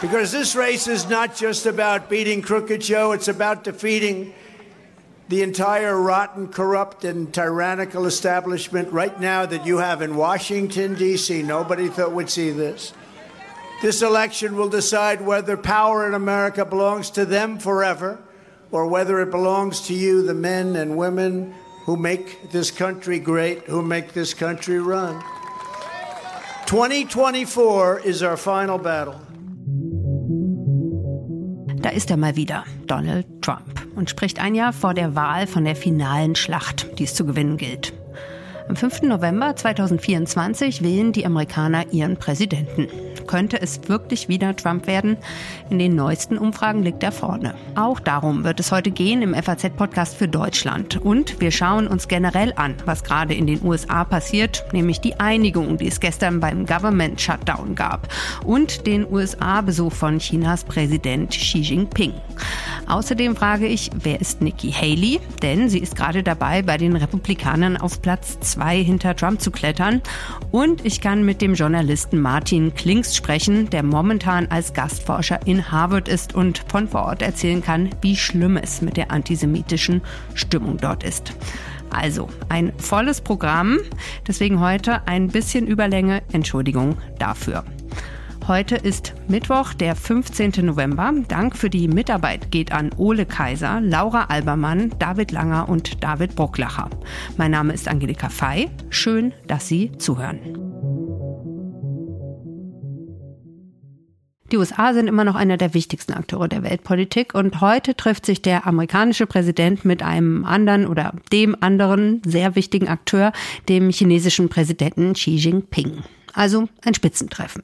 Because this race is not just about beating Crooked Joe, it's about defeating the entire rotten, corrupt, and tyrannical establishment right now that you have in Washington, D.C. Nobody thought would see this. This election will decide whether power in America belongs to them forever or whether it belongs to you, the men and women who make this country great, who make this country run. 2024 is our final battle. Da ist er mal wieder, Donald Trump, und spricht ein Jahr vor der Wahl von der finalen Schlacht, die es zu gewinnen gilt. Am 5. November 2024 wählen die Amerikaner ihren Präsidenten. Könnte es wirklich wieder Trump werden? In den neuesten Umfragen liegt er vorne. Auch darum wird es heute gehen im FAZ-Podcast für Deutschland. Und wir schauen uns generell an, was gerade in den USA passiert, nämlich die Einigung, die es gestern beim Government Shutdown gab und den USA-Besuch von Chinas Präsident Xi Jinping. Außerdem frage ich, wer ist Nikki Haley? Denn sie ist gerade dabei, bei den Republikanern auf Platz zwei hinter Trump zu klettern. Und ich kann mit dem Journalisten Martin Klingst sprechen, der momentan als Gastforscher in Harvard ist und von vor Ort erzählen kann, wie schlimm es mit der antisemitischen Stimmung dort ist. Also ein volles Programm, deswegen heute ein bisschen Überlänge. Entschuldigung dafür. Heute ist Mittwoch, der 15. November. Dank für die Mitarbeit geht an Ole Kaiser, Laura Albermann, David Langer und David Brucklacher. Mein Name ist Angelika Fei. Schön, dass Sie zuhören. Die USA sind immer noch einer der wichtigsten Akteure der Weltpolitik und heute trifft sich der amerikanische Präsident mit einem anderen oder dem anderen sehr wichtigen Akteur, dem chinesischen Präsidenten Xi Jinping. Also ein Spitzentreffen.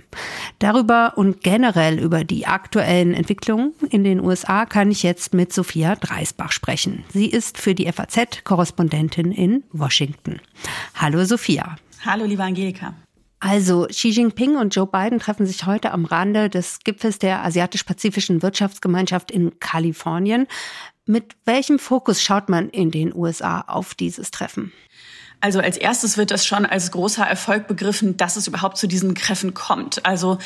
Darüber und generell über die aktuellen Entwicklungen in den USA kann ich jetzt mit Sophia Dreisbach sprechen. Sie ist für die FAZ Korrespondentin in Washington. Hallo Sophia. Hallo liebe Angelika. Also Xi Jinping und Joe Biden treffen sich heute am Rande des Gipfels der Asiatisch-Pazifischen Wirtschaftsgemeinschaft in Kalifornien. Mit welchem Fokus schaut man in den USA auf dieses Treffen? Also als erstes wird das schon als großer Erfolg begriffen, dass es überhaupt zu diesen Treffen kommt. Also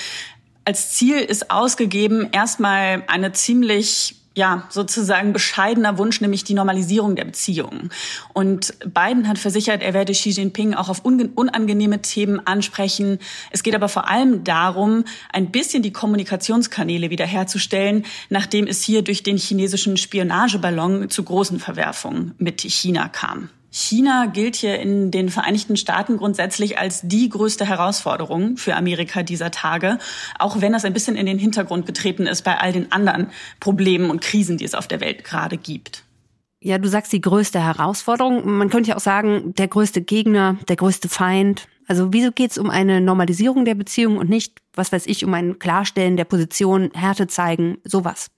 als Ziel ist ausgegeben erstmal eine ziemlich ja, sozusagen bescheidener Wunsch, nämlich die Normalisierung der Beziehungen. Und Biden hat versichert, er werde Xi Jinping auch auf unangenehme Themen ansprechen. Es geht aber vor allem darum, ein bisschen die Kommunikationskanäle wiederherzustellen, nachdem es hier durch den chinesischen Spionageballon zu großen Verwerfungen mit China kam. China gilt hier in den Vereinigten Staaten grundsätzlich als die größte Herausforderung für Amerika dieser Tage, auch wenn das ein bisschen in den Hintergrund getreten ist bei all den anderen Problemen und Krisen, die es auf der Welt gerade gibt. Ja, du sagst die größte Herausforderung. Man könnte ja auch sagen, der größte Gegner, der größte Feind. Also wieso geht es um eine Normalisierung der Beziehung und nicht, was weiß ich, um ein Klarstellen der Position, Härte zeigen, sowas?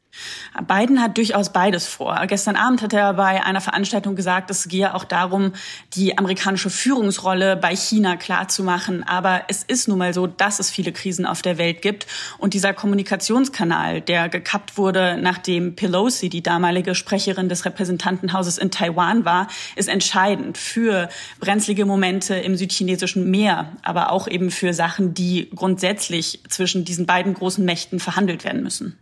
Biden hat durchaus beides vor. Gestern Abend hat er bei einer Veranstaltung gesagt, es gehe auch darum, die amerikanische Führungsrolle bei China klarzumachen. Aber es ist nun mal so, dass es viele Krisen auf der Welt gibt. Und dieser Kommunikationskanal, der gekappt wurde, nachdem Pelosi, die damalige Sprecherin des Repräsentantenhauses in Taiwan war, ist entscheidend für brenzlige Momente im südchinesischen Meer, aber auch eben für Sachen, die grundsätzlich zwischen diesen beiden großen Mächten verhandelt werden müssen.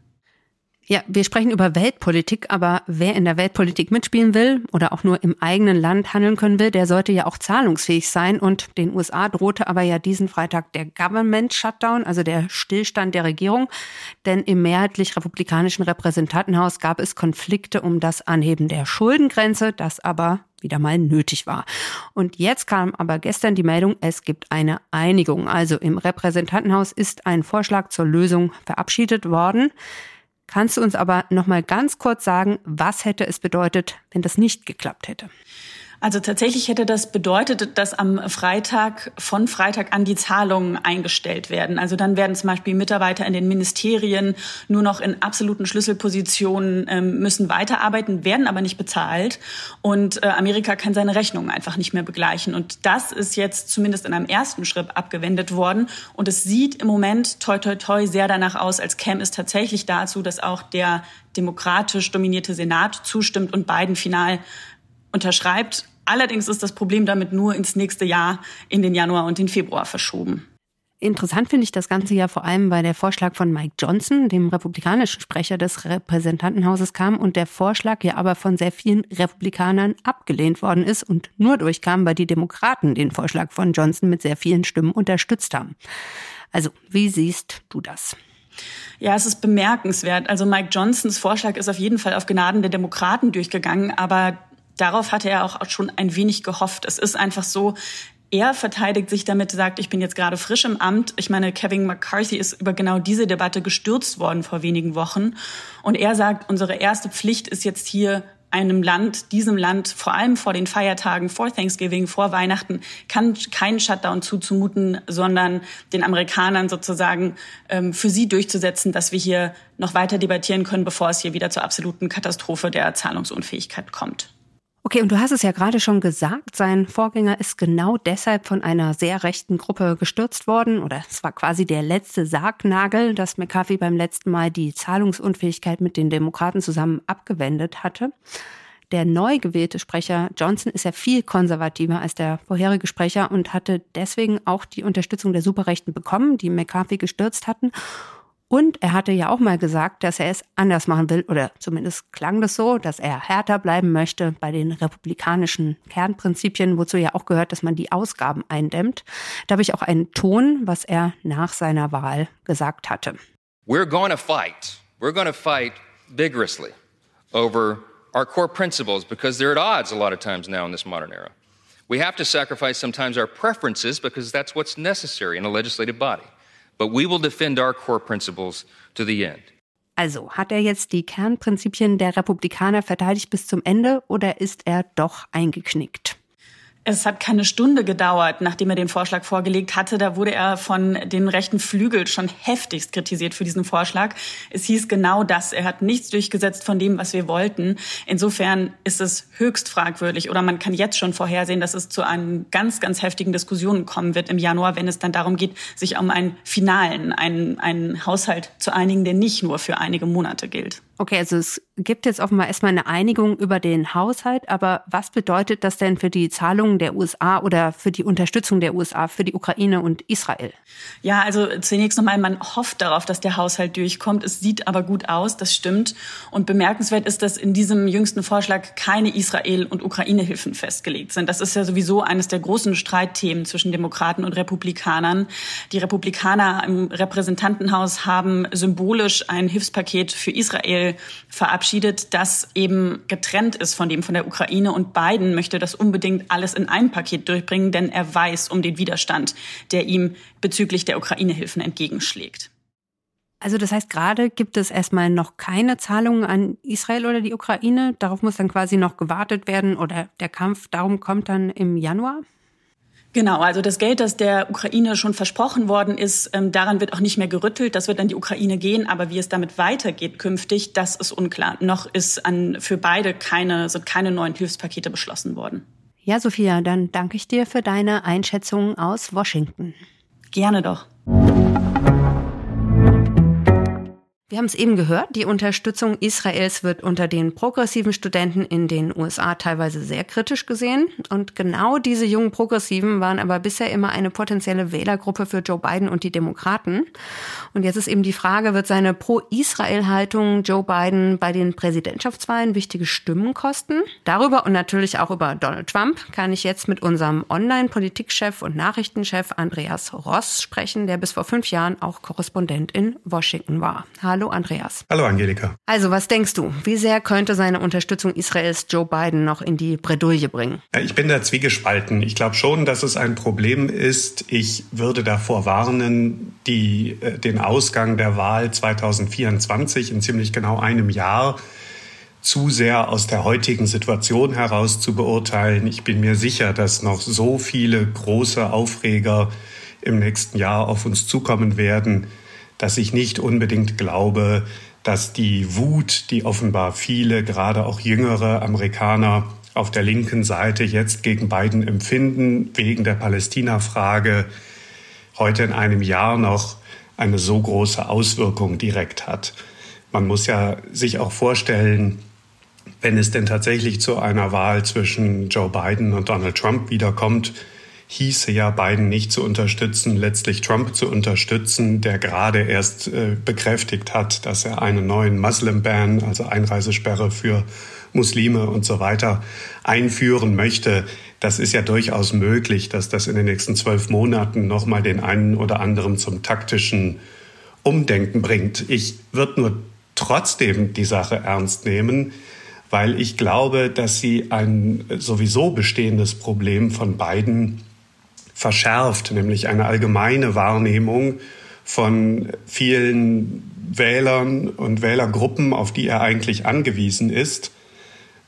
Ja, wir sprechen über Weltpolitik, aber wer in der Weltpolitik mitspielen will oder auch nur im eigenen Land handeln können will, der sollte ja auch zahlungsfähig sein. Und den USA drohte aber ja diesen Freitag der Government Shutdown, also der Stillstand der Regierung. Denn im mehrheitlich republikanischen Repräsentantenhaus gab es Konflikte um das Anheben der Schuldengrenze, das aber wieder mal nötig war. Und jetzt kam aber gestern die Meldung, es gibt eine Einigung. Also im Repräsentantenhaus ist ein Vorschlag zur Lösung verabschiedet worden. Kannst du uns aber noch mal ganz kurz sagen, was hätte es bedeutet, wenn das nicht geklappt hätte? Also tatsächlich hätte das bedeutet, dass am Freitag von Freitag an die Zahlungen eingestellt werden. Also dann werden zum Beispiel Mitarbeiter in den Ministerien nur noch in absoluten Schlüsselpositionen ähm, müssen weiterarbeiten, werden aber nicht bezahlt. Und äh, Amerika kann seine Rechnungen einfach nicht mehr begleichen. Und das ist jetzt zumindest in einem ersten Schritt abgewendet worden. Und es sieht im Moment toi toi toi sehr danach aus, als käme es tatsächlich dazu, dass auch der demokratisch dominierte Senat zustimmt und Biden final unterschreibt. Allerdings ist das Problem damit nur ins nächste Jahr, in den Januar und den Februar verschoben. Interessant finde ich das Ganze ja vor allem, weil der Vorschlag von Mike Johnson, dem republikanischen Sprecher des Repräsentantenhauses, kam und der Vorschlag ja aber von sehr vielen Republikanern abgelehnt worden ist und nur durchkam, weil die Demokraten den Vorschlag von Johnson mit sehr vielen Stimmen unterstützt haben. Also, wie siehst du das? Ja, es ist bemerkenswert. Also Mike Johnsons Vorschlag ist auf jeden Fall auf Gnaden der Demokraten durchgegangen, aber darauf hatte er auch schon ein wenig gehofft. Es ist einfach so, er verteidigt sich damit, sagt, ich bin jetzt gerade frisch im Amt. Ich meine, Kevin McCarthy ist über genau diese Debatte gestürzt worden vor wenigen Wochen. Und er sagt, unsere erste Pflicht ist jetzt hier einem Land, diesem Land, vor allem vor den Feiertagen, vor Thanksgiving, vor Weihnachten, kann keinen Shutdown zuzumuten, sondern den Amerikanern sozusagen ähm, für sie durchzusetzen, dass wir hier noch weiter debattieren können, bevor es hier wieder zur absoluten Katastrophe der Zahlungsunfähigkeit kommt. Okay, und du hast es ja gerade schon gesagt, sein Vorgänger ist genau deshalb von einer sehr rechten Gruppe gestürzt worden, oder es war quasi der letzte Sargnagel, dass McCarthy beim letzten Mal die Zahlungsunfähigkeit mit den Demokraten zusammen abgewendet hatte. Der neu gewählte Sprecher Johnson ist ja viel konservativer als der vorherige Sprecher und hatte deswegen auch die Unterstützung der Superrechten bekommen, die McCarthy gestürzt hatten. Und er hatte ja auch mal gesagt, dass er es anders machen will, oder zumindest klang das so, dass er härter bleiben möchte bei den republikanischen Kernprinzipien, wozu ja auch gehört, dass man die Ausgaben eindämmt. Da habe ich auch einen Ton, was er nach seiner Wahl gesagt hatte. We're going to fight. We're going to fight vigorously over our core principles because they're at odds a lot of times now in this modern era. We have to sacrifice sometimes our preferences because that's what's necessary in a legislative body but we will defend our core principles to the end. Also, hat er jetzt die Kernprinzipien der Republikaner verteidigt bis zum Ende oder ist er doch eingeknickt? Es hat keine Stunde gedauert, nachdem er den Vorschlag vorgelegt hatte. Da wurde er von den rechten Flügel schon heftigst kritisiert für diesen Vorschlag. Es hieß genau das. Er hat nichts durchgesetzt von dem, was wir wollten. Insofern ist es höchst fragwürdig oder man kann jetzt schon vorhersehen, dass es zu einem ganz, ganz heftigen Diskussionen kommen wird im Januar, wenn es dann darum geht, sich um einen finalen, einen, einen Haushalt zu einigen, der nicht nur für einige Monate gilt. Okay, also es gibt jetzt offenbar erstmal eine Einigung über den Haushalt, aber was bedeutet das denn für die Zahlungen der USA oder für die Unterstützung der USA für die Ukraine und Israel? Ja, also zunächst nochmal, man hofft darauf, dass der Haushalt durchkommt. Es sieht aber gut aus, das stimmt. Und bemerkenswert ist, dass in diesem jüngsten Vorschlag keine Israel- und Ukraine-Hilfen festgelegt sind. Das ist ja sowieso eines der großen Streitthemen zwischen Demokraten und Republikanern. Die Republikaner im Repräsentantenhaus haben symbolisch ein Hilfspaket für Israel verabschiedet, das eben getrennt ist von dem von der Ukraine. Und Biden möchte das unbedingt alles in einem Paket durchbringen, denn er weiß um den Widerstand, der ihm bezüglich der Ukraine-Hilfen entgegenschlägt. Also das heißt, gerade gibt es erstmal noch keine Zahlungen an Israel oder die Ukraine. Darauf muss dann quasi noch gewartet werden oder der Kampf darum kommt dann im Januar? Genau, also das Geld, das der Ukraine schon versprochen worden ist, ähm, daran wird auch nicht mehr gerüttelt. Das wird an die Ukraine gehen. Aber wie es damit weitergeht künftig, das ist unklar. Noch ist an, für beide keine, sind keine neuen Hilfspakete beschlossen worden. Ja, Sophia, dann danke ich dir für deine Einschätzung aus Washington. Gerne doch. Wir haben es eben gehört, die Unterstützung Israels wird unter den progressiven Studenten in den USA teilweise sehr kritisch gesehen. Und genau diese jungen Progressiven waren aber bisher immer eine potenzielle Wählergruppe für Joe Biden und die Demokraten. Und jetzt ist eben die Frage, wird seine Pro-Israel-Haltung Joe Biden bei den Präsidentschaftswahlen wichtige Stimmen kosten? Darüber und natürlich auch über Donald Trump kann ich jetzt mit unserem Online-Politikchef und Nachrichtenchef Andreas Ross sprechen, der bis vor fünf Jahren auch Korrespondent in Washington war. Hallo Hallo Andreas. Hallo Angelika. Also was denkst du, wie sehr könnte seine Unterstützung Israels Joe Biden noch in die Bredouille bringen? Ich bin da zwiegespalten. Ich glaube schon, dass es ein Problem ist. Ich würde davor warnen, die, äh, den Ausgang der Wahl 2024 in ziemlich genau einem Jahr zu sehr aus der heutigen Situation heraus zu beurteilen. Ich bin mir sicher, dass noch so viele große Aufreger im nächsten Jahr auf uns zukommen werden, dass ich nicht unbedingt glaube, dass die Wut, die offenbar viele, gerade auch jüngere Amerikaner auf der linken Seite jetzt gegen Biden empfinden, wegen der Palästina-Frage, heute in einem Jahr noch eine so große Auswirkung direkt hat. Man muss ja sich auch vorstellen, wenn es denn tatsächlich zu einer Wahl zwischen Joe Biden und Donald Trump wiederkommt, hieße ja Biden nicht zu unterstützen, letztlich Trump zu unterstützen, der gerade erst äh, bekräftigt hat, dass er einen neuen Muslim-Ban, also Einreisesperre für Muslime und so weiter, einführen möchte. Das ist ja durchaus möglich, dass das in den nächsten zwölf Monaten nochmal den einen oder anderen zum taktischen Umdenken bringt. Ich würde nur trotzdem die Sache ernst nehmen, weil ich glaube, dass sie ein sowieso bestehendes Problem von beiden verschärft, nämlich eine allgemeine Wahrnehmung von vielen Wählern und Wählergruppen, auf die er eigentlich angewiesen ist,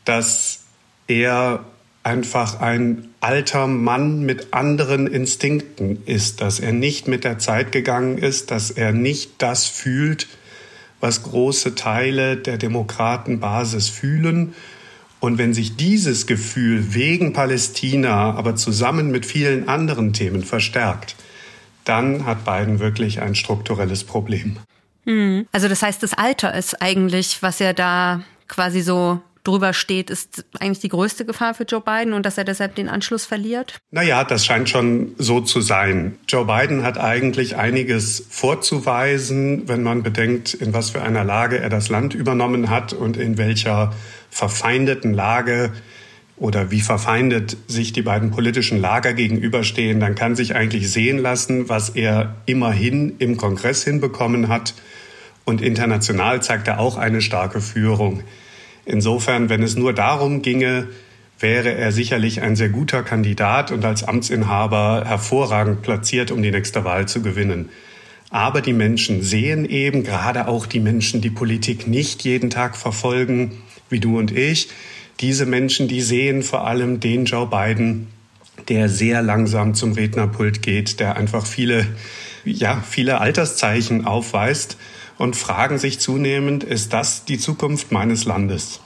dass er einfach ein alter Mann mit anderen Instinkten ist, dass er nicht mit der Zeit gegangen ist, dass er nicht das fühlt, was große Teile der Demokratenbasis fühlen und wenn sich dieses Gefühl wegen Palästina, aber zusammen mit vielen anderen Themen verstärkt, dann hat Biden wirklich ein strukturelles Problem. Hm. Also das heißt, das Alter ist eigentlich, was er da quasi so drüber steht, ist eigentlich die größte Gefahr für Joe Biden und dass er deshalb den Anschluss verliert? Naja, das scheint schon so zu sein. Joe Biden hat eigentlich einiges vorzuweisen, wenn man bedenkt, in was für einer Lage er das Land übernommen hat und in welcher verfeindeten Lage oder wie verfeindet sich die beiden politischen Lager gegenüberstehen, dann kann sich eigentlich sehen lassen, was er immerhin im Kongress hinbekommen hat. Und international zeigt er auch eine starke Führung. Insofern, wenn es nur darum ginge, wäre er sicherlich ein sehr guter Kandidat und als Amtsinhaber hervorragend platziert, um die nächste Wahl zu gewinnen. Aber die Menschen sehen eben, gerade auch die Menschen, die Politik nicht jeden Tag verfolgen, wie du und ich, diese Menschen, die sehen vor allem den Joe Biden, der sehr langsam zum Rednerpult geht, der einfach viele, ja, viele Alterszeichen aufweist und fragen sich zunehmend, ist das die Zukunft meines Landes?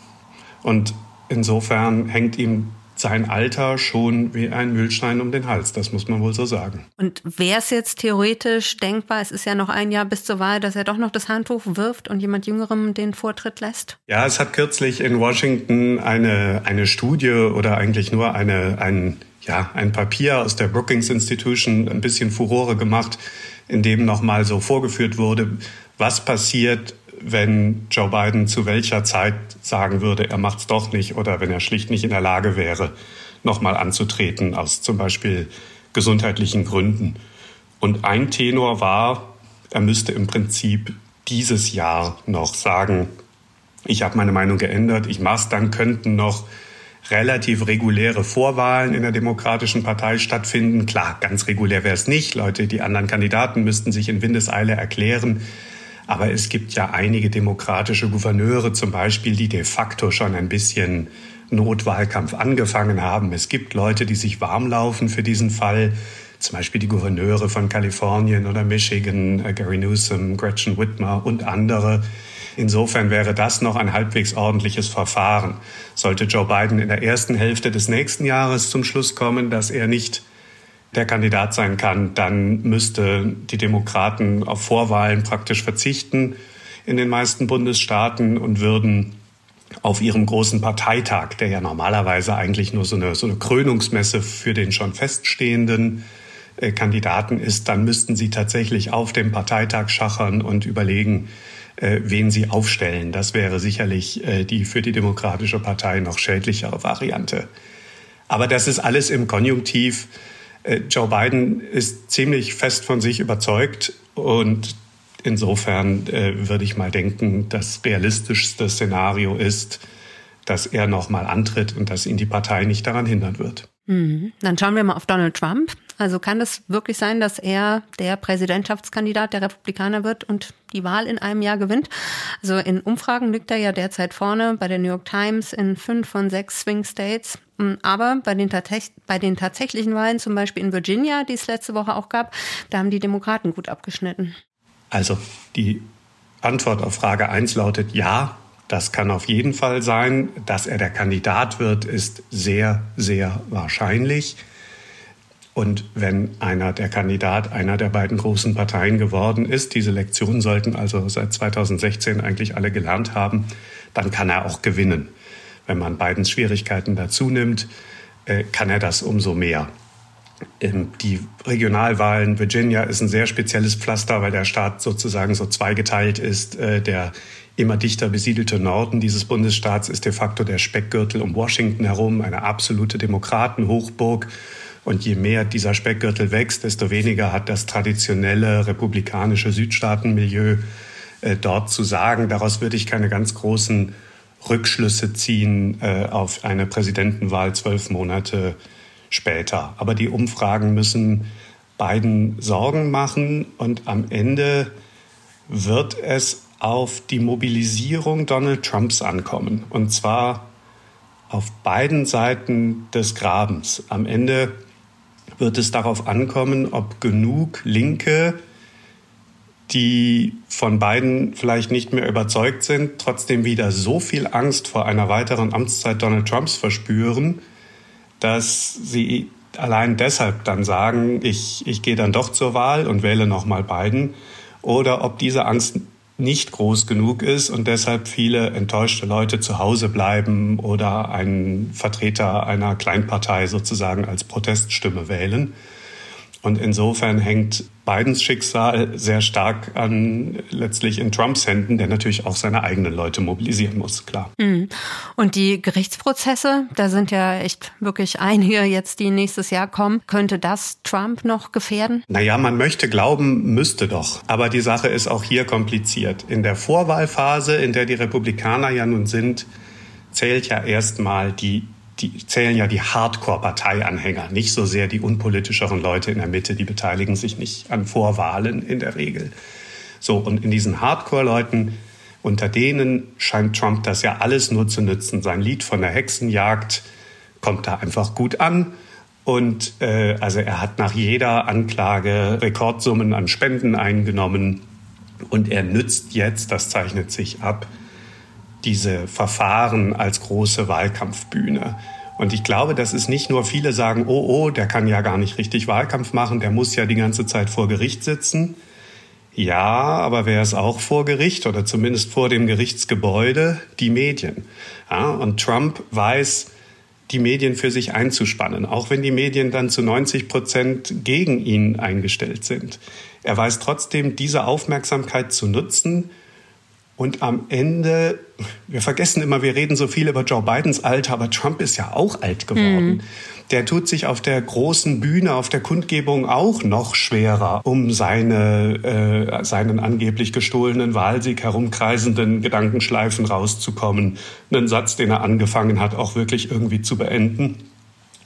Und insofern hängt ihm sein Alter schon wie ein Mühlstein um den Hals, das muss man wohl so sagen. Und wäre es jetzt theoretisch denkbar, es ist ja noch ein Jahr bis zur Wahl, dass er doch noch das Handtuch wirft und jemand Jüngerem den Vortritt lässt? Ja, es hat kürzlich in Washington eine, eine Studie oder eigentlich nur eine, ein, ja, ein Papier aus der Brookings Institution ein bisschen Furore gemacht, in dem nochmal so vorgeführt wurde, was passiert, wenn Joe Biden zu welcher Zeit sagen würde, er macht es doch nicht oder wenn er schlicht nicht in der Lage wäre, nochmal anzutreten aus zum Beispiel gesundheitlichen Gründen. Und ein Tenor war, er müsste im Prinzip dieses Jahr noch sagen, ich habe meine Meinung geändert, ich mach's, dann könnten noch relativ reguläre Vorwahlen in der Demokratischen Partei stattfinden. Klar, ganz regulär wäre es nicht. Leute, die anderen Kandidaten müssten sich in Windeseile erklären. Aber es gibt ja einige demokratische Gouverneure zum Beispiel, die de facto schon ein bisschen Notwahlkampf angefangen haben. Es gibt Leute, die sich warm laufen für diesen Fall. Zum Beispiel die Gouverneure von Kalifornien oder Michigan, äh, Gary Newsom, Gretchen Whitmer und andere. Insofern wäre das noch ein halbwegs ordentliches Verfahren. Sollte Joe Biden in der ersten Hälfte des nächsten Jahres zum Schluss kommen, dass er nicht der Kandidat sein kann, dann müsste die Demokraten auf Vorwahlen praktisch verzichten in den meisten Bundesstaaten und würden auf ihrem großen Parteitag, der ja normalerweise eigentlich nur so eine, so eine Krönungsmesse für den schon feststehenden äh, Kandidaten ist, dann müssten sie tatsächlich auf dem Parteitag schachern und überlegen, äh, wen sie aufstellen. Das wäre sicherlich äh, die für die Demokratische Partei noch schädlichere Variante. Aber das ist alles im Konjunktiv. Äh, Joe Biden ist ziemlich fest von sich überzeugt und insofern äh, würde ich mal denken, das realistischste Szenario ist, dass er noch mal antritt und dass ihn die Partei nicht daran hindern wird. Mhm. Dann schauen wir mal auf Donald Trump. Also kann es wirklich sein, dass er der Präsidentschaftskandidat der Republikaner wird und die Wahl in einem Jahr gewinnt? Also in Umfragen liegt er ja derzeit vorne bei der New York Times in fünf von sechs Swing States. Mm, aber bei den, bei den tatsächlichen Wahlen, zum Beispiel in Virginia, die es letzte Woche auch gab, da haben die Demokraten gut abgeschnitten. Also die Antwort auf Frage 1 lautet ja. Das kann auf jeden Fall sein. Dass er der Kandidat wird, ist sehr, sehr wahrscheinlich. Und wenn einer der Kandidat einer der beiden großen Parteien geworden ist, diese Lektionen sollten also seit 2016 eigentlich alle gelernt haben, dann kann er auch gewinnen. Wenn man Bidens Schwierigkeiten dazu nimmt, äh, kann er das umso mehr. Ähm, die Regionalwahlen, Virginia ist ein sehr spezielles Pflaster, weil der Staat sozusagen so zweigeteilt ist. Äh, der immer dichter besiedelte Norden dieses Bundesstaats ist de facto der Speckgürtel um Washington herum, eine absolute Demokratenhochburg. Und je mehr dieser Speckgürtel wächst, desto weniger hat das traditionelle republikanische Südstaatenmilieu äh, dort zu sagen. Daraus würde ich keine ganz großen Rückschlüsse ziehen äh, auf eine Präsidentenwahl zwölf Monate später. Aber die Umfragen müssen beiden Sorgen machen und am Ende wird es auf die Mobilisierung Donald Trumps ankommen. Und zwar auf beiden Seiten des Grabens. Am Ende wird es darauf ankommen, ob genug Linke, die von beiden vielleicht nicht mehr überzeugt sind, trotzdem wieder so viel Angst vor einer weiteren Amtszeit Donald Trumps verspüren, dass sie allein deshalb dann sagen, ich, ich gehe dann doch zur Wahl und wähle nochmal Biden, oder ob diese Angst nicht groß genug ist und deshalb viele enttäuschte Leute zu Hause bleiben oder einen Vertreter einer Kleinpartei sozusagen als Proteststimme wählen. Und insofern hängt Bidens Schicksal sehr stark an letztlich in Trumps Händen, der natürlich auch seine eigenen Leute mobilisieren muss, klar. Mhm. Und die Gerichtsprozesse, da sind ja echt wirklich einige jetzt, die nächstes Jahr kommen. Könnte das Trump noch gefährden? Naja, man möchte glauben, müsste doch. Aber die Sache ist auch hier kompliziert. In der Vorwahlphase, in der die Republikaner ja nun sind, zählt ja erstmal die die zählen ja die Hardcore-Parteianhänger, nicht so sehr die unpolitischeren Leute in der Mitte, die beteiligen sich nicht an Vorwahlen in der Regel. So, und in diesen Hardcore-Leuten, unter denen scheint Trump das ja alles nur zu nützen. Sein Lied von der Hexenjagd kommt da einfach gut an. Und äh, also er hat nach jeder Anklage Rekordsummen an Spenden eingenommen. Und er nützt jetzt, das zeichnet sich ab, diese Verfahren als große Wahlkampfbühne. Und ich glaube, dass es nicht nur viele sagen, oh, oh, der kann ja gar nicht richtig Wahlkampf machen, der muss ja die ganze Zeit vor Gericht sitzen. Ja, aber wer ist auch vor Gericht oder zumindest vor dem Gerichtsgebäude? Die Medien. Ja, und Trump weiß, die Medien für sich einzuspannen, auch wenn die Medien dann zu 90 Prozent gegen ihn eingestellt sind. Er weiß trotzdem, diese Aufmerksamkeit zu nutzen, und am Ende, wir vergessen immer, wir reden so viel über Joe Bidens Alter, aber Trump ist ja auch alt geworden. Mhm. Der tut sich auf der großen Bühne, auf der Kundgebung auch noch schwerer, um seine, äh, seinen angeblich gestohlenen Wahlsieg herumkreisenden Gedankenschleifen rauszukommen, einen Satz, den er angefangen hat, auch wirklich irgendwie zu beenden.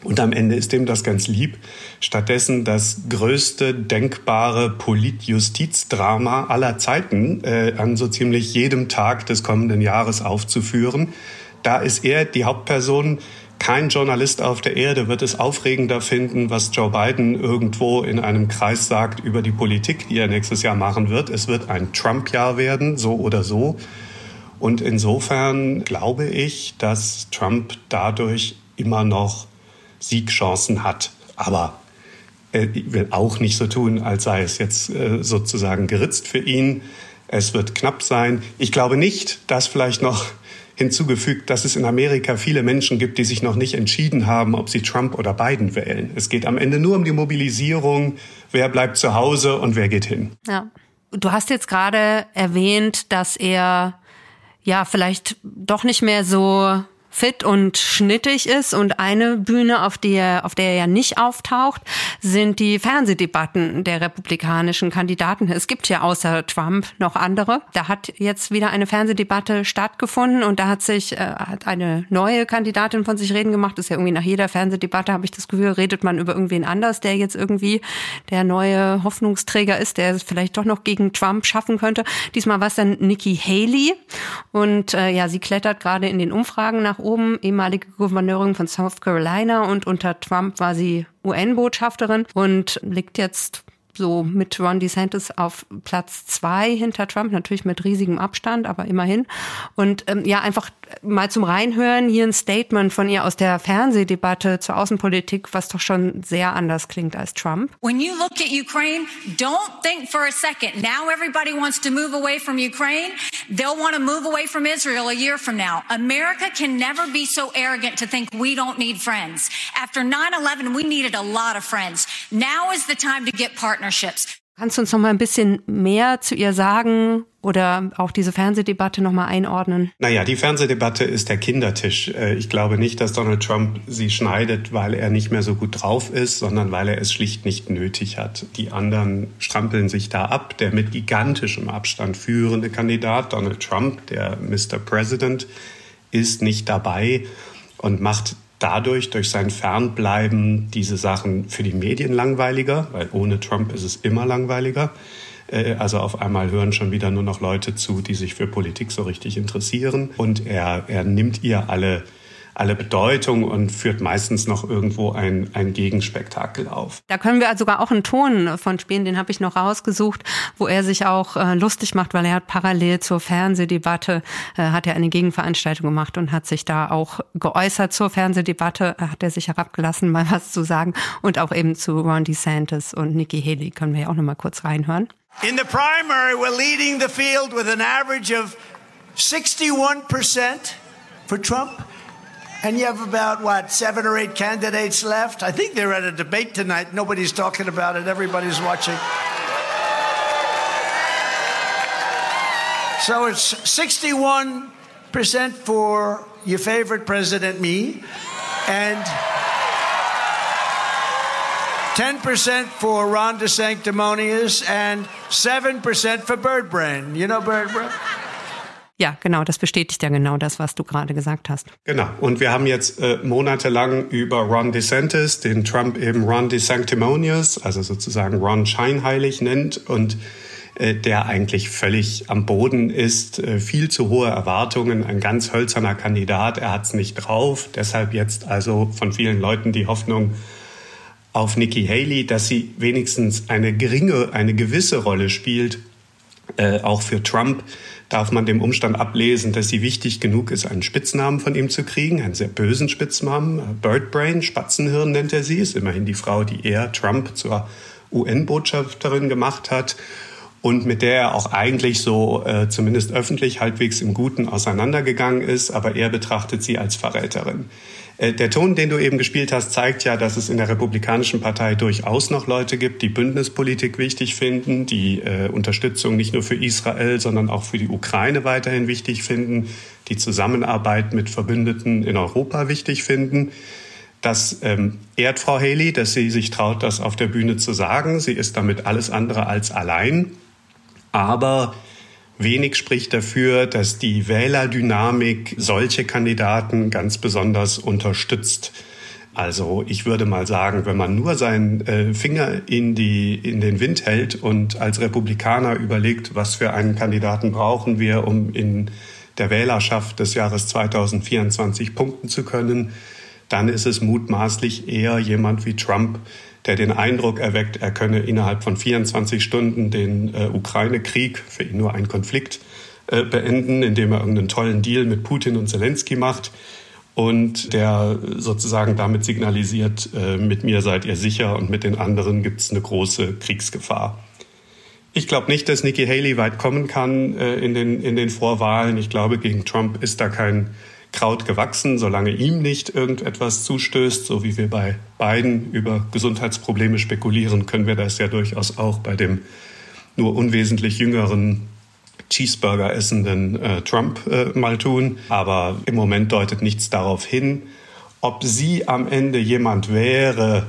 Und am Ende ist dem das ganz lieb. Stattdessen das größte denkbare Polit-Justiz-Drama aller Zeiten äh, an so ziemlich jedem Tag des kommenden Jahres aufzuführen. Da ist er die Hauptperson. Kein Journalist auf der Erde wird es aufregender finden, was Joe Biden irgendwo in einem Kreis sagt über die Politik, die er nächstes Jahr machen wird. Es wird ein Trump-Jahr werden, so oder so. Und insofern glaube ich, dass Trump dadurch immer noch Siegchancen hat. Aber er will auch nicht so tun, als sei es jetzt äh, sozusagen geritzt für ihn. Es wird knapp sein. Ich glaube nicht, dass vielleicht noch hinzugefügt, dass es in Amerika viele Menschen gibt, die sich noch nicht entschieden haben, ob sie Trump oder Biden wählen. Es geht am Ende nur um die Mobilisierung, wer bleibt zu Hause und wer geht hin. Ja. Du hast jetzt gerade erwähnt, dass er ja vielleicht doch nicht mehr so fit und schnittig ist. Und eine Bühne, auf der, auf der er ja nicht auftaucht, sind die Fernsehdebatten der republikanischen Kandidaten. Es gibt ja außer Trump noch andere. Da hat jetzt wieder eine Fernsehdebatte stattgefunden und da hat sich äh, hat eine neue Kandidatin von sich reden gemacht. Das ist ja irgendwie nach jeder Fernsehdebatte, habe ich das Gefühl, redet man über irgendwen anders, der jetzt irgendwie der neue Hoffnungsträger ist, der es vielleicht doch noch gegen Trump schaffen könnte. Diesmal war es dann Nikki Haley und äh, ja, sie klettert gerade in den Umfragen nach oben, ehemalige Gouverneurin von South Carolina und unter Trump war sie UN-Botschafterin und liegt jetzt so mit Ron DeSantis auf Platz zwei hinter Trump, natürlich mit riesigem Abstand, aber immerhin. Und ähm, ja, einfach mal zum Reinhören hier ein Statement von ihr aus der Fernsehdebatte zur Außenpolitik, was doch schon sehr anders klingt als Trump. When you look at Ukraine, don't think for a second. Now everybody wants to move away from Ukraine. They'll want to move away from Israel a year from now. America can never be so arrogant to think we don't need friends. After 9-11, we needed a lot of friends. Now is the time to get partnerships. Kannst du uns noch mal ein bisschen mehr zu ihr sagen oder auch diese Fernsehdebatte noch mal einordnen? Naja, die Fernsehdebatte ist der Kindertisch. Äh, ich glaube nicht, dass Donald Trump sie schneidet, weil er nicht mehr so gut drauf ist, sondern weil er es schlicht nicht nötig hat. Die anderen strampeln sich da ab. Der mit gigantischem Abstand führende Kandidat, Donald Trump, der Mr. President, ist nicht dabei und macht dadurch, durch sein Fernbleiben, diese Sachen für die Medien langweiliger, weil ohne Trump ist es immer langweiliger. Äh, also auf einmal hören schon wieder nur noch Leute zu, die sich für Politik so richtig interessieren. Und er, er nimmt ihr alle alle Bedeutung und führt meistens noch irgendwo ein, ein Gegenspektakel auf. Da können wir also sogar auch einen Ton von spielen, den habe ich noch rausgesucht, wo er sich auch äh, lustig macht, weil er hat parallel zur Fernsehdebatte, äh, hat er eine Gegenveranstaltung gemacht und hat sich da auch geäußert zur Fernsehdebatte, äh, hat er sich herabgelassen, mal was zu sagen und auch eben zu Ron DeSantis und Nikki Haley können wir ja auch noch mal kurz reinhören. In the primary, we're leading the field with an average of 61% for Trump. And you have about, what, seven or eight candidates left? I think they're at a debate tonight. Nobody's talking about it, everybody's watching. So it's 61% for your favorite president, me, and 10% for Ron DeSanctimonious, and 7% for Bird Brain. You know Bird Brain? Ja, genau, das bestätigt ja genau das, was du gerade gesagt hast. Genau, und wir haben jetzt äh, monatelang über Ron DeSantis, den Trump eben Ron DeSanctimonious, also sozusagen Ron Scheinheilig nennt und äh, der eigentlich völlig am Boden ist, äh, viel zu hohe Erwartungen, ein ganz hölzerner Kandidat, er hat's nicht drauf, deshalb jetzt also von vielen Leuten die Hoffnung auf Nikki Haley, dass sie wenigstens eine geringe, eine gewisse Rolle spielt, äh, auch für Trump darf man dem Umstand ablesen, dass sie wichtig genug ist, einen Spitznamen von ihm zu kriegen, einen sehr bösen Spitznamen. Birdbrain, Spatzenhirn nennt er sie, ist immerhin die Frau, die er, Trump, zur UN-Botschafterin gemacht hat und mit der er auch eigentlich so äh, zumindest öffentlich halbwegs im Guten auseinandergegangen ist, aber er betrachtet sie als Verräterin. Äh, der Ton, den du eben gespielt hast, zeigt ja, dass es in der Republikanischen Partei durchaus noch Leute gibt, die Bündnispolitik wichtig finden, die äh, Unterstützung nicht nur für Israel, sondern auch für die Ukraine weiterhin wichtig finden, die Zusammenarbeit mit Verbündeten in Europa wichtig finden. Das ähm, ehrt Frau Haley, dass sie sich traut, das auf der Bühne zu sagen. Sie ist damit alles andere als allein. Aber Wenig spricht dafür, dass die Wählerdynamik solche Kandidaten ganz besonders unterstützt. Also ich würde mal sagen, wenn man nur seinen äh, Finger in, die, in den Wind hält und als Republikaner überlegt, was für einen Kandidaten brauchen wir, um in der Wählerschaft des Jahres 2024 punkten zu können, dann ist es mutmaßlich eher jemand wie Trump, der den Eindruck erweckt, er könne innerhalb von 24 Stunden den äh, Ukraine-Krieg, für ihn nur ein Konflikt, äh, beenden, indem er irgendeinen tollen Deal mit Putin und Zelensky macht und der sozusagen damit signalisiert, äh, mit mir seid ihr sicher und mit den anderen gibt es eine große Kriegsgefahr. Ich glaube nicht, dass Nikki Haley weit kommen kann äh, in, den, in den Vorwahlen. Ich glaube, gegen Trump ist da kein Kraut gewachsen, solange ihm nicht irgendetwas zustößt, so wie wir bei beiden über Gesundheitsprobleme spekulieren, können wir das ja durchaus auch bei dem nur unwesentlich jüngeren Cheeseburger essenden äh, Trump äh, mal tun. Aber im Moment deutet nichts darauf hin. Ob sie am Ende jemand wäre,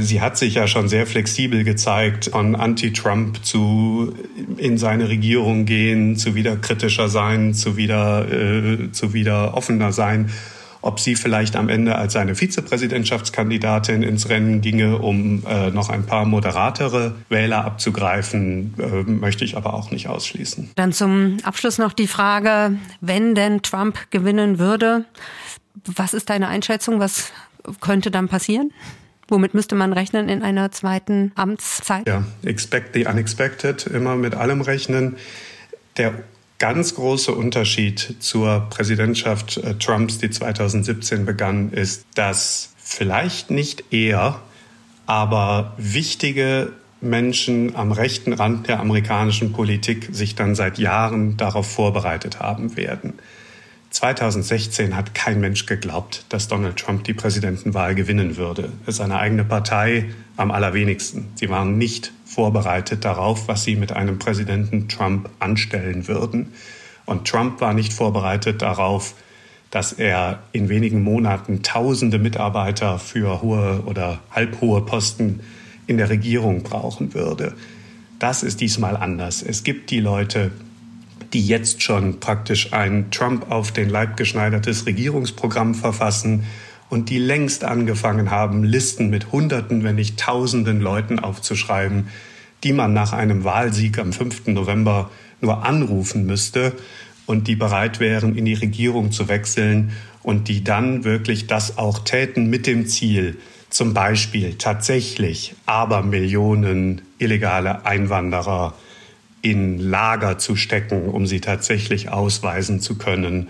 sie hat sich ja schon sehr flexibel gezeigt, von Anti-Trump zu in seine Regierung gehen, zu wieder kritischer sein, zu wieder, äh, zu wieder offener sein. Ob sie vielleicht am Ende als seine Vizepräsidentschaftskandidatin ins Rennen ginge, um äh, noch ein paar moderatere Wähler abzugreifen, äh, möchte ich aber auch nicht ausschließen. Dann zum Abschluss noch die Frage, wenn denn Trump gewinnen würde, was ist deine Einschätzung? Was könnte dann passieren? Womit müsste man rechnen in einer zweiten Amtszeit? Ja, expect the unexpected, immer mit allem rechnen. Der ganz große Unterschied zur Präsidentschaft äh, Trumps, die 2017 begann, ist, dass vielleicht nicht er, aber wichtige Menschen am rechten Rand der amerikanischen Politik sich dann seit Jahren darauf vorbereitet haben werden. 2016 hat kein Mensch geglaubt, dass Donald Trump die Präsidentenwahl gewinnen würde. Seine eigene Partei am allerwenigsten. Sie waren nicht vorbereitet darauf, was sie mit einem Präsidenten Trump anstellen würden. Und Trump war nicht vorbereitet darauf, dass er in wenigen Monaten tausende Mitarbeiter für hohe oder halbhohe Posten in der Regierung brauchen würde. Das ist diesmal anders. Es gibt die Leute, die jetzt schon praktisch ein Trump auf den Leib geschneidertes Regierungsprogramm verfassen und die längst angefangen haben, Listen mit Hunderten, wenn nicht Tausenden Leuten aufzuschreiben, die man nach einem Wahlsieg am 5. November nur anrufen müsste und die bereit wären, in die Regierung zu wechseln und die dann wirklich das auch täten mit dem Ziel, zum Beispiel tatsächlich Abermillionen illegale Einwanderer in Lager zu stecken, um sie tatsächlich ausweisen zu können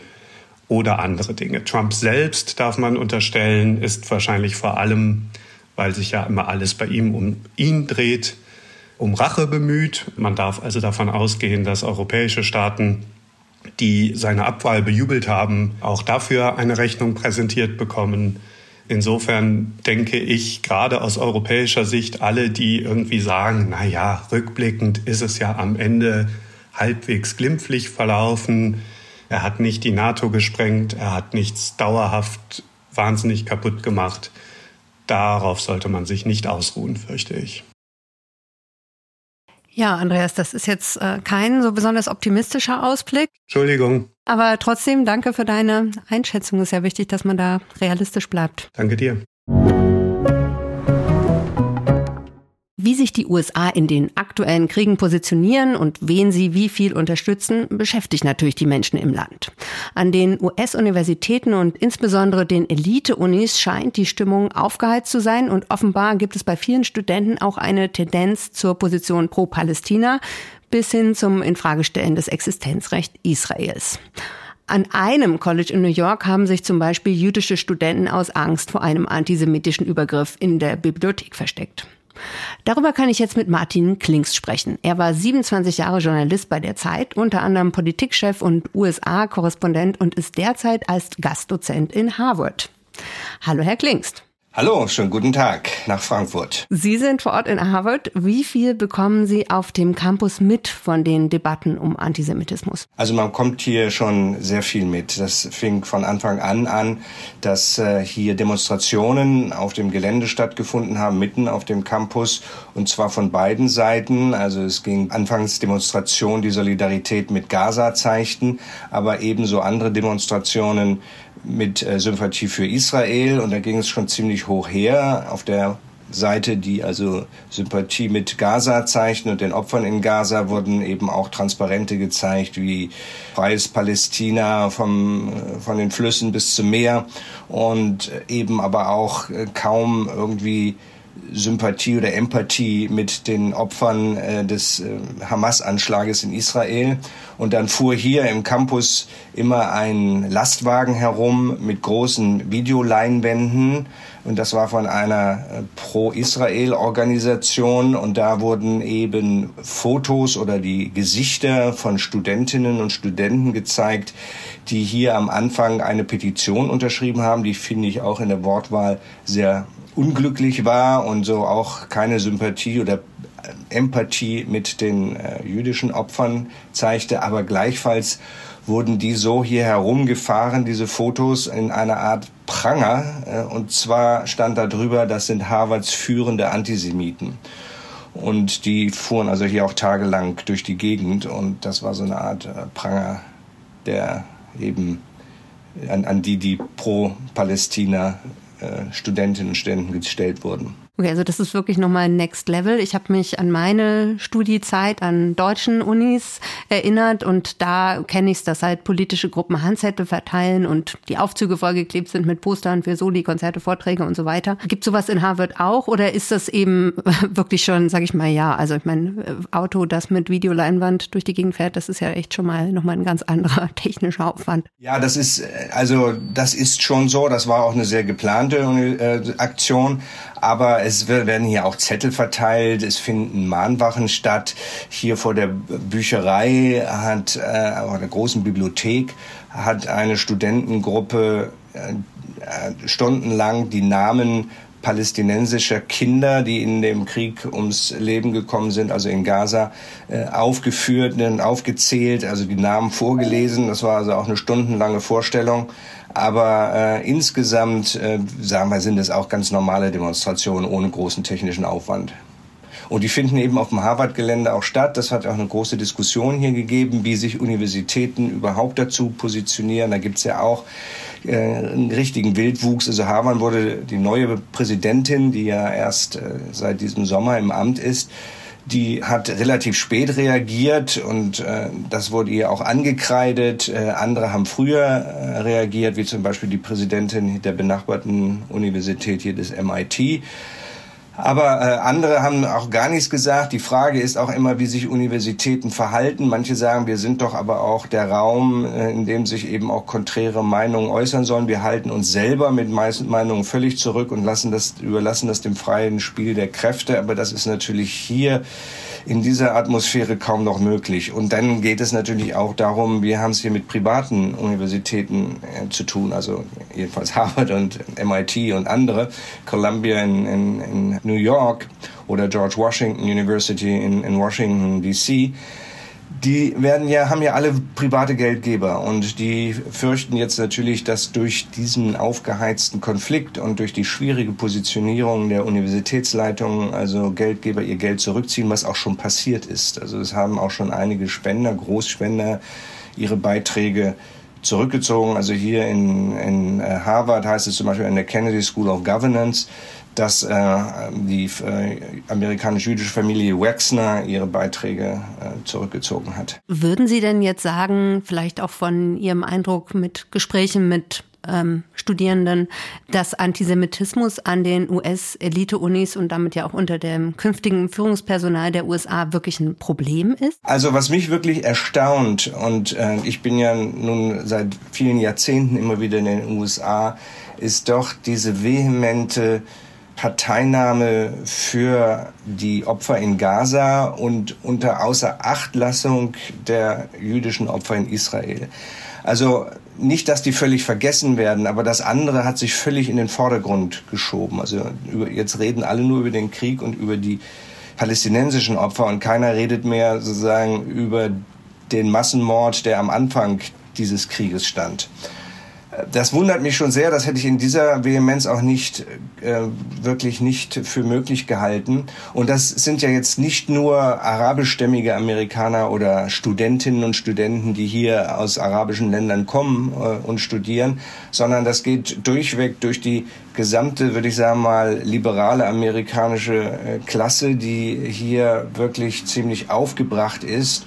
oder andere Dinge. Trump selbst, darf man unterstellen, ist wahrscheinlich vor allem, weil sich ja immer alles bei ihm um ihn dreht, um Rache bemüht. Man darf also davon ausgehen, dass europäische Staaten, die seine Abwahl bejubelt haben, auch dafür eine Rechnung präsentiert bekommen. Insofern denke ich, gerade aus europäischer Sicht, alle, die irgendwie sagen, na ja, rückblickend ist es ja am Ende halbwegs glimpflich verlaufen. Er hat nicht die NATO gesprengt, er hat nichts dauerhaft wahnsinnig kaputt gemacht. Darauf sollte man sich nicht ausruhen, fürchte ich. Ja, Andreas, das ist jetzt äh, kein so besonders optimistischer Ausblick. Entschuldigung. Aber trotzdem danke für deine Einschätzung. Es ist ja wichtig, dass man da realistisch bleibt. Danke dir. Wie sich die USA in den aktuellen Kriegen positionieren und wen sie wie viel unterstützen, beschäftigt natürlich die Menschen im Land. An den US-Universitäten und insbesondere den Elite-Unis scheint die Stimmung aufgeheizt zu sein und offenbar gibt es bei vielen Studenten auch eine Tendenz zur Position pro Palästina bis hin zum Infragestellen des Existenzrechts Israels. An einem College in New York haben sich zum Beispiel jüdische Studenten aus Angst vor einem antisemitischen Übergriff in der Bibliothek versteckt. Darüber kann ich jetzt mit Martin Klings sprechen. Er war 27 Jahre Journalist bei der Zeit, unter anderem Politikchef und USA-Korrespondent und ist derzeit als Gastdozent in Harvard. Hallo, Herr Klingst. Hallo, schönen guten Tag nach Frankfurt. Sie sind vor Ort in Harvard. Wie viel bekommen Sie auf dem Campus mit von den Debatten um Antisemitismus? Also man kommt hier schon sehr viel mit. Das fing von Anfang an an, dass äh, hier Demonstrationen auf dem Gelände stattgefunden haben, mitten auf dem Campus, und zwar von beiden Seiten. Also es ging anfangs Demonstrationen, die Solidarität mit Gaza zeigten, aber ebenso andere Demonstrationen mit äh, Sympathie für Israel. Und da ging es schon ziemlich hoch her. Auf der Seite, die also Sympathie mit Gaza zeichnen und den Opfern in Gaza wurden eben auch Transparente gezeigt, wie freies Palästina vom, äh, von den Flüssen bis zum Meer. Und eben aber auch äh, kaum irgendwie Sympathie oder Empathie mit den Opfern äh, des äh, Hamas-Anschlages in Israel. Und dann fuhr hier im Campus immer ein Lastwagen herum mit großen Videoleinwänden. Und das war von einer äh, Pro-Israel-Organisation. Und da wurden eben Fotos oder die Gesichter von Studentinnen und Studenten gezeigt, die hier am Anfang eine Petition unterschrieben haben. Die finde ich auch in der Wortwahl sehr unglücklich war und so auch keine Sympathie oder Empathie mit den äh, jüdischen Opfern zeigte, aber gleichfalls wurden die so hier herumgefahren, diese Fotos, in einer Art Pranger. Äh, und zwar stand da drüber, das sind Harvards führende Antisemiten. Und die fuhren also hier auch tagelang durch die Gegend und das war so eine Art äh, Pranger, der eben an, an die, die pro Palästina äh, Studentinnen und Studenten gestellt wurden. Okay, also das ist wirklich nochmal Next Level. Ich habe mich an meine Studiezeit an deutschen Unis erinnert und da kenne ich es, dass halt politische Gruppen Handzettel verteilen und die Aufzüge vollgeklebt sind mit Postern für Soli, Konzerte, Vorträge und so weiter. Gibt sowas in Harvard auch oder ist das eben wirklich schon, sage ich mal, ja, also ich meine, Auto, das mit Videoleinwand durch die Gegend fährt, das ist ja echt schon mal nochmal ein ganz anderer technischer Aufwand. Ja, das ist, also das ist schon so, das war auch eine sehr geplante äh, Aktion, aber es werden hier auch Zettel verteilt, es finden Mahnwachen statt. Hier vor der Bücherei hat, äh, der großen Bibliothek, hat eine Studentengruppe äh, stundenlang die Namen palästinensischer Kinder, die in dem Krieg ums Leben gekommen sind, also in Gaza, äh, aufgeführt aufgezählt, also die Namen vorgelesen. Das war also auch eine stundenlange Vorstellung. Aber äh, insgesamt, äh, sagen wir, sind es auch ganz normale Demonstrationen ohne großen technischen Aufwand. Und die finden eben auf dem Harvard-Gelände auch statt. Das hat auch eine große Diskussion hier gegeben, wie sich Universitäten überhaupt dazu positionieren. Da gibt's ja auch äh, einen richtigen Wildwuchs. Also Harvard wurde die neue Präsidentin, die ja erst äh, seit diesem Sommer im Amt ist, die hat relativ spät reagiert und äh, das wurde ihr auch angekreidet. Äh, andere haben früher äh, reagiert, wie zum Beispiel die Präsidentin der benachbarten Universität hier des MIT. Aber äh, andere haben auch gar nichts gesagt. Die Frage ist auch immer, wie sich Universitäten verhalten. Manche sagen, wir sind doch aber auch der Raum, äh, in dem sich eben auch konträre Meinungen äußern sollen. Wir halten uns selber mit Meinungen völlig zurück und lassen das, überlassen das dem freien Spiel der Kräfte. Aber das ist natürlich hier in dieser Atmosphäre kaum noch möglich. Und dann geht es natürlich auch darum, wir haben es hier mit privaten Universitäten äh, zu tun, also jedenfalls Harvard und MIT und andere, Columbia in, in, in New York oder George Washington University in, in Washington, D.C., die werden ja, haben ja alle private Geldgeber und die fürchten jetzt natürlich, dass durch diesen aufgeheizten Konflikt und durch die schwierige Positionierung der Universitätsleitungen, also Geldgeber ihr Geld zurückziehen, was auch schon passiert ist. Also es haben auch schon einige Spender, Großspender ihre Beiträge zurückgezogen. Also hier in, in äh, Harvard heißt es zum Beispiel in der Kennedy School of Governance, dass äh, die äh, amerikanisch-jüdische Familie Wexner ihre Beiträge äh, zurückgezogen hat. Würden Sie denn jetzt sagen, vielleicht auch von Ihrem Eindruck mit Gesprächen mit ähm, Studierenden, dass Antisemitismus an den US-Elite-Unis und damit ja auch unter dem künftigen Führungspersonal der USA wirklich ein Problem ist? Also was mich wirklich erstaunt, und äh, ich bin ja nun seit vielen Jahrzehnten immer wieder in den USA, ist doch diese vehemente Parteinahme für die Opfer in Gaza und unter Außerachtlassung der jüdischen Opfer in Israel. Also nicht, dass die völlig vergessen werden, aber das andere hat sich völlig in den Vordergrund geschoben. Also jetzt reden alle nur über den Krieg und über die palästinensischen Opfer und keiner redet mehr sozusagen über den Massenmord, der am Anfang dieses Krieges stand. Das wundert mich schon sehr. Das hätte ich in dieser Vehemenz auch nicht äh, wirklich nicht für möglich gehalten. Und das sind ja jetzt nicht nur arabischstämmige Amerikaner oder Studentinnen und Studenten, die hier aus arabischen Ländern kommen äh, und studieren, sondern das geht durchweg durch die gesamte, würde ich sagen mal, liberale amerikanische äh, Klasse, die hier wirklich ziemlich aufgebracht ist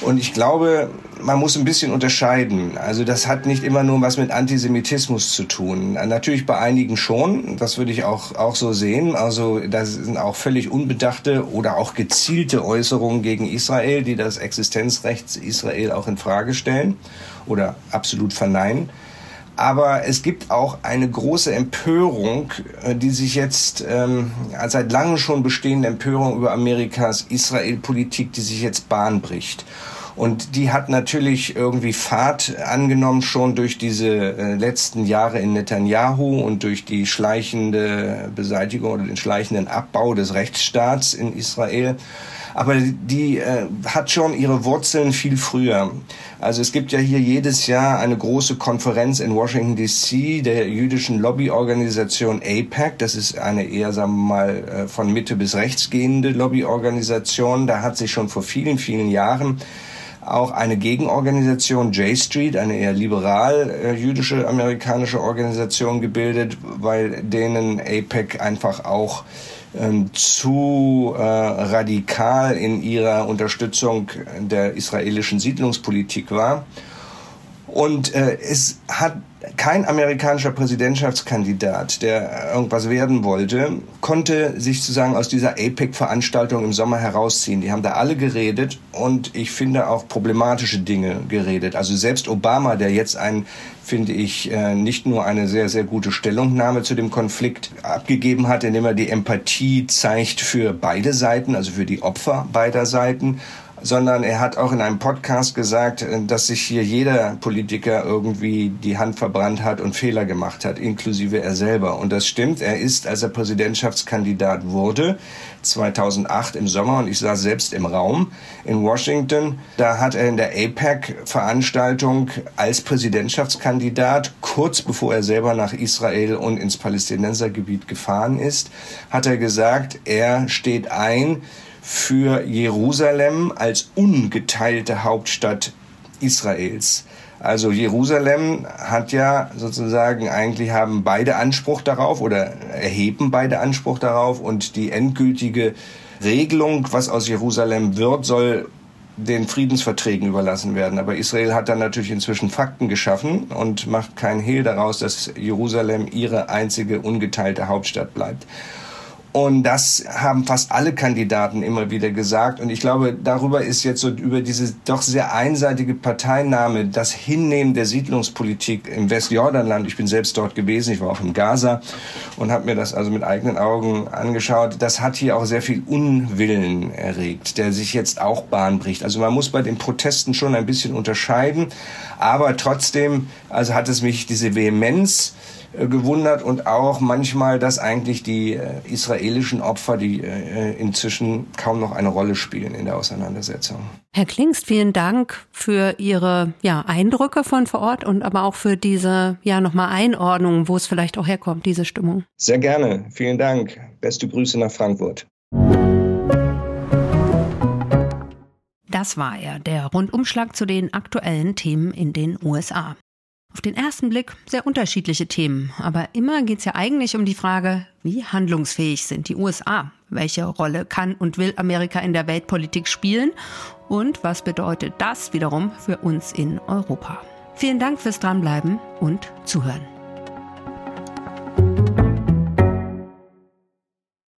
und ich glaube, man muss ein bisschen unterscheiden. Also das hat nicht immer nur was mit Antisemitismus zu tun. Natürlich bei einigen schon, das würde ich auch, auch so sehen. Also das sind auch völlig unbedachte oder auch gezielte Äußerungen gegen Israel, die das Existenzrecht Israel auch in Frage stellen oder absolut verneinen. Aber es gibt auch eine große Empörung, äh, die sich jetzt ähm, seit langem schon bestehende Empörung über Amerikas Israel-Politik, die sich jetzt Bahn bricht. Und die hat natürlich irgendwie Fahrt angenommen schon durch diese äh, letzten Jahre in Netanyahu und durch die schleichende Beseitigung oder den schleichenden Abbau des Rechtsstaats in Israel aber die äh, hat schon ihre Wurzeln viel früher. Also es gibt ja hier jedes Jahr eine große Konferenz in Washington DC der jüdischen Lobbyorganisation APAC. Das ist eine eher, sagen wir mal, äh, von Mitte bis rechts gehende Lobbyorganisation. Da hat sich schon vor vielen, vielen Jahren auch eine Gegenorganisation J Street, eine eher liberal äh, jüdische amerikanische Organisation gebildet, weil denen APEC einfach auch zu äh, radikal in ihrer Unterstützung der israelischen Siedlungspolitik war. Und äh, es hat kein amerikanischer Präsidentschaftskandidat, der irgendwas werden wollte, konnte sich sozusagen aus dieser APEC-Veranstaltung im Sommer herausziehen. Die haben da alle geredet und ich finde auch problematische Dinge geredet. Also selbst Obama, der jetzt ein, finde ich, äh, nicht nur eine sehr, sehr gute Stellungnahme zu dem Konflikt abgegeben hat, indem er die Empathie zeigt für beide Seiten, also für die Opfer beider Seiten, sondern er hat auch in einem Podcast gesagt, äh, dass sich hier jeder Politiker irgendwie die Hand verbrannt hat und Fehler gemacht hat, inklusive er selber. Und das stimmt. Er ist, als er Präsidentschaftskandidat wurde, 2008 im Sommer, und ich saß selbst im Raum in Washington, da hat er in der APEC-Veranstaltung als Präsidentschaftskandidat, kurz bevor er selber nach Israel und ins Palästinensergebiet gefahren ist, hat er gesagt, er steht ein für Jerusalem als ungeteilte Hauptstadt Israels. Also Jerusalem hat ja sozusagen eigentlich haben beide Anspruch darauf oder erheben beide Anspruch darauf und die endgültige Regelung, was aus Jerusalem wird, soll den Friedensverträgen überlassen werden. Aber Israel hat dann natürlich inzwischen Fakten geschaffen und macht keinen Hehl daraus, dass Jerusalem ihre einzige ungeteilte Hauptstadt bleibt. Und das haben fast alle Kandidaten immer wieder gesagt. Und ich glaube, darüber ist jetzt so über diese doch sehr einseitige Parteinahme, das Hinnehmen der Siedlungspolitik im Westjordanland. Ich bin selbst dort gewesen, ich war auch im Gaza und habe mir das also mit eigenen Augen angeschaut. Das hat hier auch sehr viel Unwillen erregt, der sich jetzt auch Bahn bricht. Also man muss bei den Protesten schon ein bisschen unterscheiden. Aber trotzdem, also hat es mich diese Vehemenz gewundert und auch manchmal, dass eigentlich die äh, israelischen Opfer, die äh, inzwischen kaum noch eine Rolle spielen in der Auseinandersetzung. Herr Klingst, vielen Dank für Ihre ja, Eindrücke von vor Ort und aber auch für diese ja nochmal Einordnung, wo es vielleicht auch herkommt, diese Stimmung. Sehr gerne. Vielen Dank. Beste Grüße nach Frankfurt. Das war er, der Rundumschlag zu den aktuellen Themen in den USA. Auf den ersten Blick sehr unterschiedliche Themen, aber immer geht es ja eigentlich um die Frage, wie handlungsfähig sind die USA? Welche Rolle kann und will Amerika in der Weltpolitik spielen? Und was bedeutet das wiederum für uns in Europa? Vielen Dank fürs Dranbleiben und Zuhören.